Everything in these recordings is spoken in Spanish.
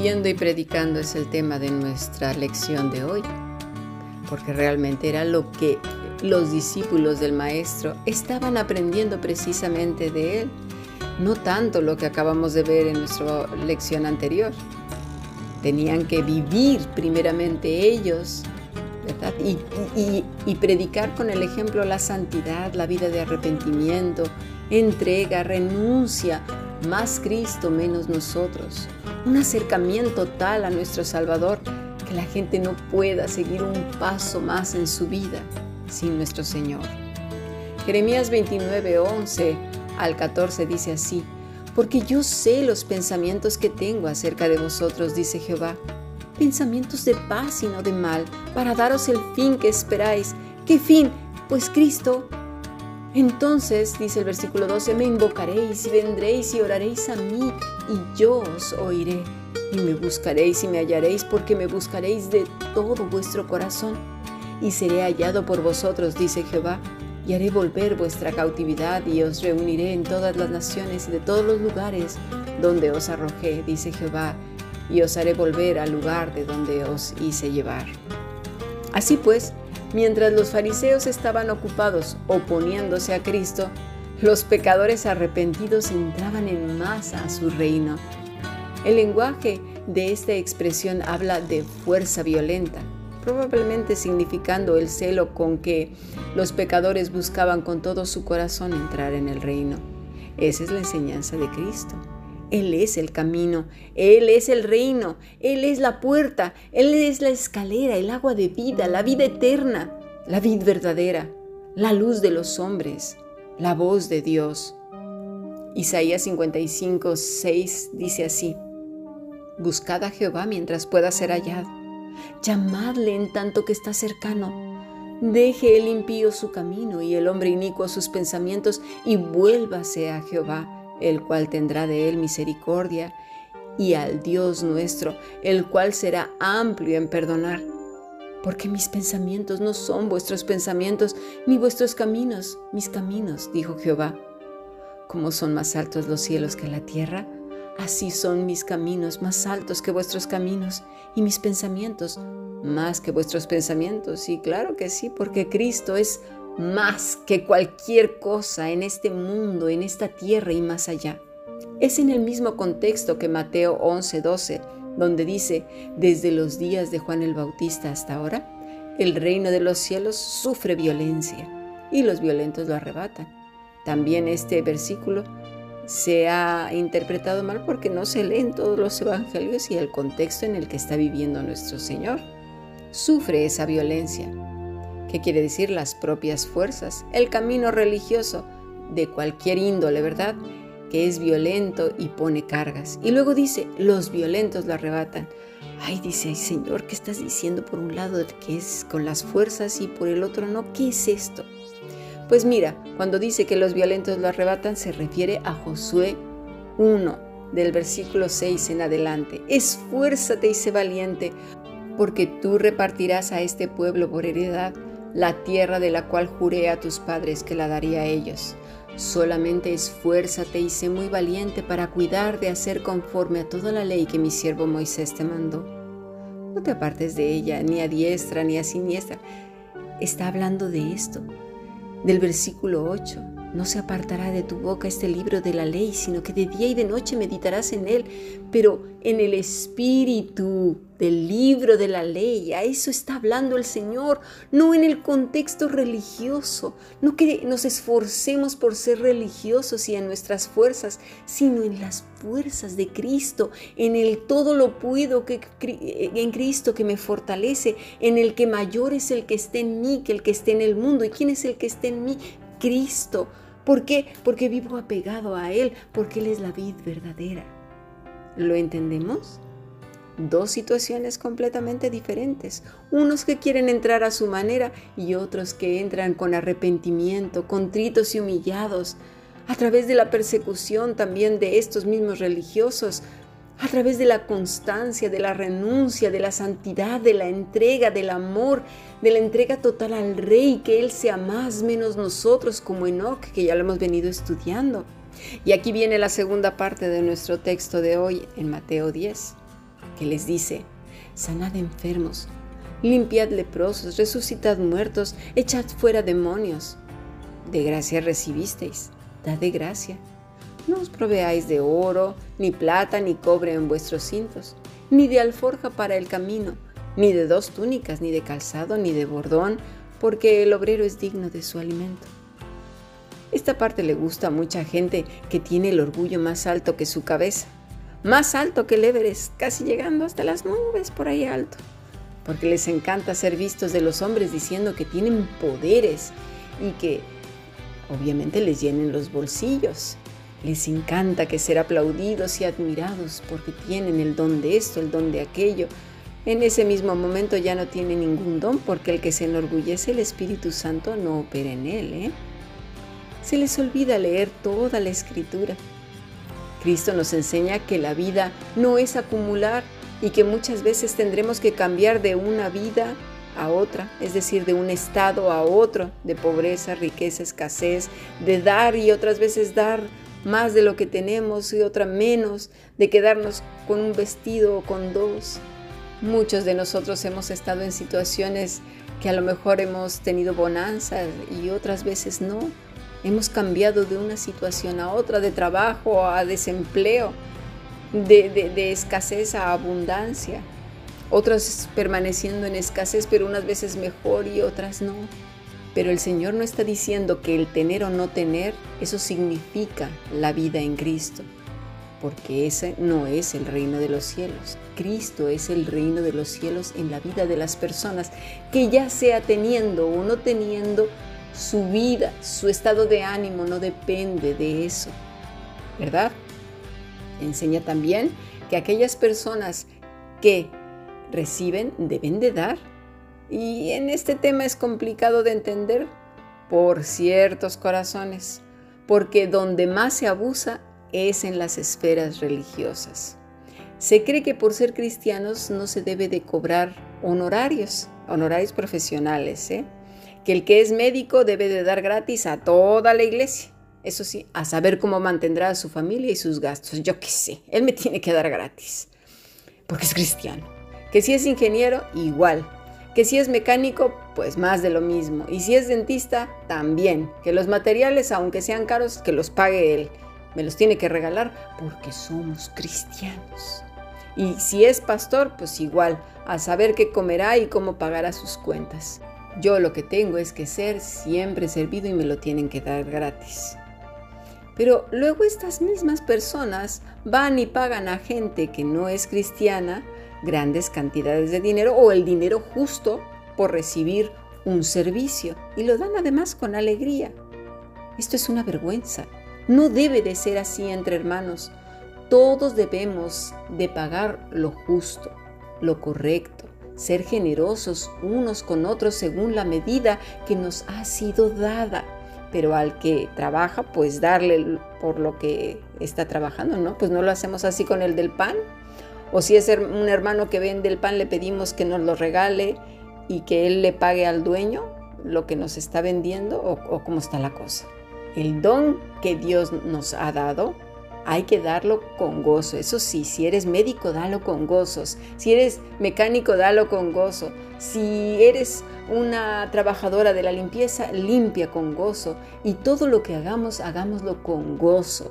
Viviendo y predicando es el tema de nuestra lección de hoy, porque realmente era lo que los discípulos del Maestro estaban aprendiendo precisamente de él, no tanto lo que acabamos de ver en nuestra lección anterior. Tenían que vivir primeramente ellos, ¿verdad? Y, y predicar con el ejemplo la santidad, la vida de arrepentimiento, entrega, renuncia, más Cristo, menos nosotros. Un acercamiento tal a nuestro Salvador que la gente no pueda seguir un paso más en su vida sin nuestro Señor. Jeremías 29, 11 al 14 dice así, porque yo sé los pensamientos que tengo acerca de vosotros, dice Jehová, pensamientos de paz y no de mal, para daros el fin que esperáis. ¿Qué fin? Pues Cristo entonces, dice el versículo 12, me invocaréis y vendréis y oraréis a mí y yo os oiré. Y me buscaréis y me hallaréis porque me buscaréis de todo vuestro corazón. Y seré hallado por vosotros, dice Jehová, y haré volver vuestra cautividad y os reuniré en todas las naciones y de todos los lugares donde os arrojé, dice Jehová, y os haré volver al lugar de donde os hice llevar. Así pues, Mientras los fariseos estaban ocupados oponiéndose a Cristo, los pecadores arrepentidos entraban en masa a su reino. El lenguaje de esta expresión habla de fuerza violenta, probablemente significando el celo con que los pecadores buscaban con todo su corazón entrar en el reino. Esa es la enseñanza de Cristo. Él es el camino, Él es el reino, Él es la puerta, Él es la escalera, el agua de vida, la vida eterna, la vida verdadera, la luz de los hombres, la voz de Dios. Isaías 55, 6 dice así, Buscad a Jehová mientras pueda ser hallado, llamadle en tanto que está cercano. Deje el impío su camino y el hombre inicuo sus pensamientos y vuélvase a Jehová el cual tendrá de él misericordia, y al Dios nuestro, el cual será amplio en perdonar. Porque mis pensamientos no son vuestros pensamientos, ni vuestros caminos mis caminos, dijo Jehová. Como son más altos los cielos que la tierra, así son mis caminos más altos que vuestros caminos, y mis pensamientos más que vuestros pensamientos. Y claro que sí, porque Cristo es más que cualquier cosa en este mundo, en esta tierra y más allá. Es en el mismo contexto que Mateo 11:12, donde dice, desde los días de Juan el Bautista hasta ahora, el reino de los cielos sufre violencia y los violentos lo arrebatan. También este versículo se ha interpretado mal porque no se lee en todos los evangelios y el contexto en el que está viviendo nuestro Señor. Sufre esa violencia ¿Qué quiere decir las propias fuerzas, el camino religioso de cualquier índole, ¿verdad? Que es violento y pone cargas. Y luego dice, los violentos lo arrebatan. Ay, dice, Señor, ¿qué estás diciendo por un lado que es con las fuerzas y por el otro no? ¿Qué es esto? Pues mira, cuando dice que los violentos lo arrebatan, se refiere a Josué 1, del versículo 6 en adelante. Esfuérzate y sé valiente, porque tú repartirás a este pueblo por heredad la tierra de la cual juré a tus padres que la daría a ellos. Solamente esfuérzate y sé muy valiente para cuidar de hacer conforme a toda la ley que mi siervo Moisés te mandó. No te apartes de ella, ni a diestra ni a siniestra. Está hablando de esto, del versículo 8. No se apartará de tu boca este libro de la ley, sino que de día y de noche meditarás en él, pero en el espíritu del libro de la ley. A eso está hablando el Señor, no en el contexto religioso. No que nos esforcemos por ser religiosos y en nuestras fuerzas, sino en las fuerzas de Cristo, en el todo lo puedo que, en Cristo que me fortalece, en el que mayor es el que esté en mí que el que esté en el mundo. ¿Y quién es el que esté en mí? Cristo. ¿Por qué? Porque vivo apegado a Él, porque Él es la vid verdadera. ¿Lo entendemos? Dos situaciones completamente diferentes. Unos que quieren entrar a su manera y otros que entran con arrepentimiento, contritos y humillados, a través de la persecución también de estos mismos religiosos, a través de la constancia, de la renuncia, de la santidad, de la entrega, del amor, de la entrega total al Rey, que Él sea más menos nosotros como Enoch, que ya lo hemos venido estudiando. Y aquí viene la segunda parte de nuestro texto de hoy en Mateo 10. que les dice, sanad enfermos, limpiad leprosos, resucitad muertos, echad fuera demonios. De gracia recibisteis, dad de gracia. No os proveáis de oro, ni plata, ni cobre en vuestros cintos, ni de alforja para el camino, ni de dos túnicas, ni de calzado, ni de bordón, porque el obrero es digno de su alimento. Esta parte le gusta a mucha gente que tiene el orgullo más alto que su cabeza, más alto que el Everest, casi llegando hasta las nubes por ahí alto, porque les encanta ser vistos de los hombres diciendo que tienen poderes y que obviamente les llenen los bolsillos. Les encanta que ser aplaudidos y admirados porque tienen el don de esto, el don de aquello. En ese mismo momento ya no tiene ningún don porque el que se enorgullece el Espíritu Santo no opera en él. ¿eh? Se les olvida leer toda la escritura. Cristo nos enseña que la vida no es acumular y que muchas veces tendremos que cambiar de una vida a otra, es decir, de un estado a otro, de pobreza, riqueza, escasez, de dar y otras veces dar más de lo que tenemos y otra menos, de quedarnos con un vestido o con dos. Muchos de nosotros hemos estado en situaciones que a lo mejor hemos tenido bonanza y otras veces no. Hemos cambiado de una situación a otra, de trabajo a desempleo, de, de escasez a abundancia otras permaneciendo en escasez, pero unas veces mejor y otras no. Pero el Señor no está diciendo que el tener o no tener, eso significa la vida en Cristo, porque ese no es el reino de los cielos. Cristo es el reino de los cielos en la vida de las personas, que ya sea teniendo o no teniendo, su vida, su estado de ánimo no depende de eso, ¿verdad? Enseña también que aquellas personas que reciben deben de dar. Y en este tema es complicado de entender por ciertos corazones, porque donde más se abusa es en las esferas religiosas. Se cree que por ser cristianos no se debe de cobrar honorarios, honorarios profesionales, ¿eh? que el que es médico debe de dar gratis a toda la iglesia. Eso sí, a saber cómo mantendrá a su familia y sus gastos. Yo qué sé, él me tiene que dar gratis, porque es cristiano. Que si es ingeniero, igual. Que si es mecánico, pues más de lo mismo. Y si es dentista, también. Que los materiales, aunque sean caros, que los pague él. Me los tiene que regalar porque somos cristianos. Y si es pastor, pues igual, a saber qué comerá y cómo pagará sus cuentas. Yo lo que tengo es que ser siempre servido y me lo tienen que dar gratis. Pero luego estas mismas personas van y pagan a gente que no es cristiana grandes cantidades de dinero o el dinero justo por recibir un servicio y lo dan además con alegría. Esto es una vergüenza. No debe de ser así entre hermanos. Todos debemos de pagar lo justo, lo correcto, ser generosos unos con otros según la medida que nos ha sido dada. Pero al que trabaja, pues darle por lo que está trabajando, ¿no? Pues no lo hacemos así con el del pan, o si es un hermano que vende el pan, le pedimos que nos lo regale y que él le pague al dueño lo que nos está vendiendo o, cómo está la cosa. El don que Dios nos ha dado hay que darlo con gozo. Eso sí, si eres médico, dalo con gozos. Si eres mecánico, dalo con gozo. Si eres una trabajadora de la limpieza, limpia con gozo. Y todo lo que hagamos, hagámoslo con gozo.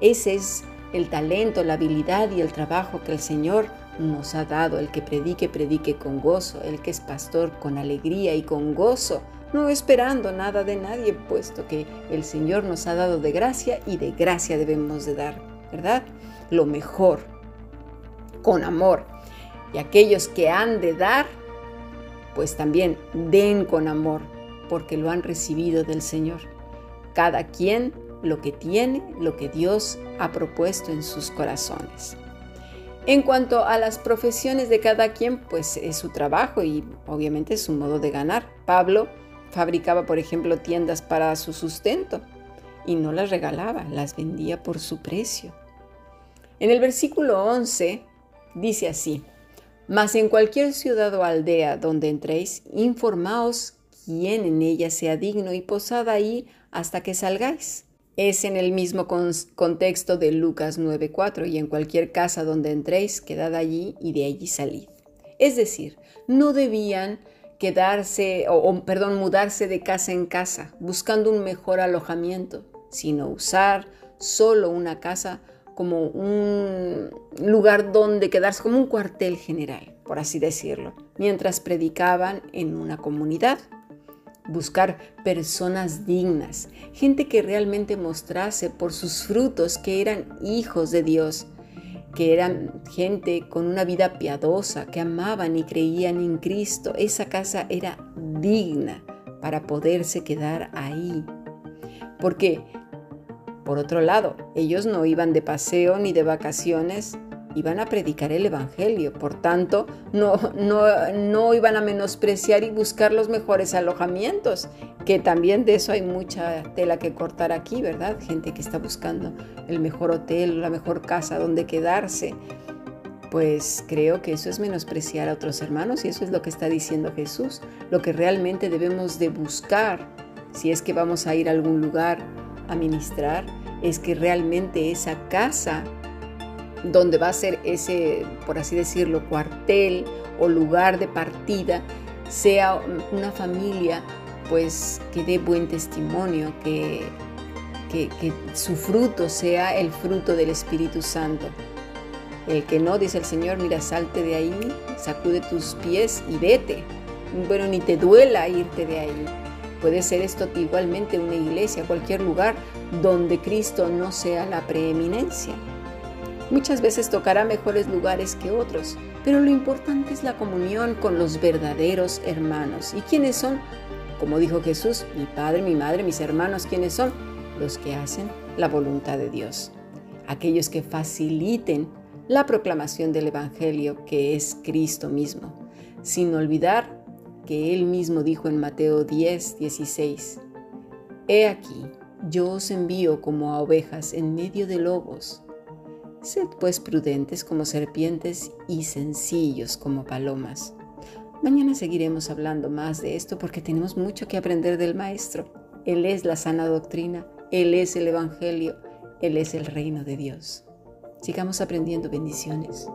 Ese es el talento, la habilidad y el trabajo que el Señor nos ha dado. El que predique, predique con gozo. El que es pastor con alegría y con gozo, no esperando nada de nadie, puesto que el Señor nos ha dado de gracia y de gracia debemos de dar, ¿verdad? Lo mejor, con amor. Y aquellos que han de dar, pues también den con amor, porque lo han recibido del Señor. Cada quien lo que tiene, lo que Dios ha propuesto en sus corazones. En cuanto a las profesiones de cada quien, pues es su trabajo y obviamente es su modo de ganar. Pablo fabricaba, por ejemplo, tiendas para su sustento y no las regalaba, las vendía por su precio. En el versículo 11 dice así, mas en cualquier ciudad o aldea donde entréis, informaos quién en ella sea digno y posad ahí hasta que salgáis es en el mismo contexto de Lucas 9:4 y en cualquier casa donde entréis, quedad allí y de allí salid. Es decir, no debían quedarse o, perdón, mudarse de casa en casa buscando un mejor alojamiento, sino usar solo una casa como un lugar donde quedarse, como un cuartel general, por así decirlo, mientras predicaban en una comunidad buscar personas dignas, gente que realmente mostrase por sus frutos que eran hijos de Dios, que eran gente con una vida piadosa, que amaban y creían en Cristo. Esa casa era digna para poderse quedar ahí. Porque, por otro lado, ellos no iban de paseo ni de vacaciones iban a predicar el Evangelio, por tanto, no, no, no iban a menospreciar y buscar los mejores alojamientos, que también de eso hay mucha tela que cortar aquí, ¿verdad? Gente que está buscando el mejor hotel, la mejor casa donde quedarse. Pues creo que eso es menospreciar a otros hermanos y eso es lo que está diciendo Jesús, lo que realmente debemos de buscar si es que vamos a ir a algún lugar a ministrar, es que realmente esa casa donde va a ser ese, por así decirlo, cuartel o lugar de partida, sea una familia pues que dé buen testimonio, que, que, su fruto sea el fruto del Espíritu Santo. El que no, dice el Señor, mira, salte de ahí, sacude tus pies y vete. Bueno, ni te duela irte de ahí. Puede ser esto igualmente una iglesia, cualquier lugar donde Cristo no sea la preeminencia. Muchas veces tocará mejores lugares que otros, pero lo importante es la comunión con los verdaderos hermanos. ¿Y quiénes son? Como dijo Jesús, mi padre, mi madre, mis hermanos, ¿quiénes son? Los que hacen la voluntad de Dios. Aquellos que faciliten la proclamación del Evangelio que es Cristo mismo, sin olvidar que Él mismo dijo en Mateo 10, 16, He aquí, yo os envío como a ovejas en medio de lobos. Sed pues prudentes como serpientes y sencillos como palomas. Mañana seguiremos hablando más de esto porque tenemos mucho que aprender del Maestro. Él es la sana doctrina, Él es el Evangelio, Él es el reino de Dios. Sigamos aprendiendo bendiciones.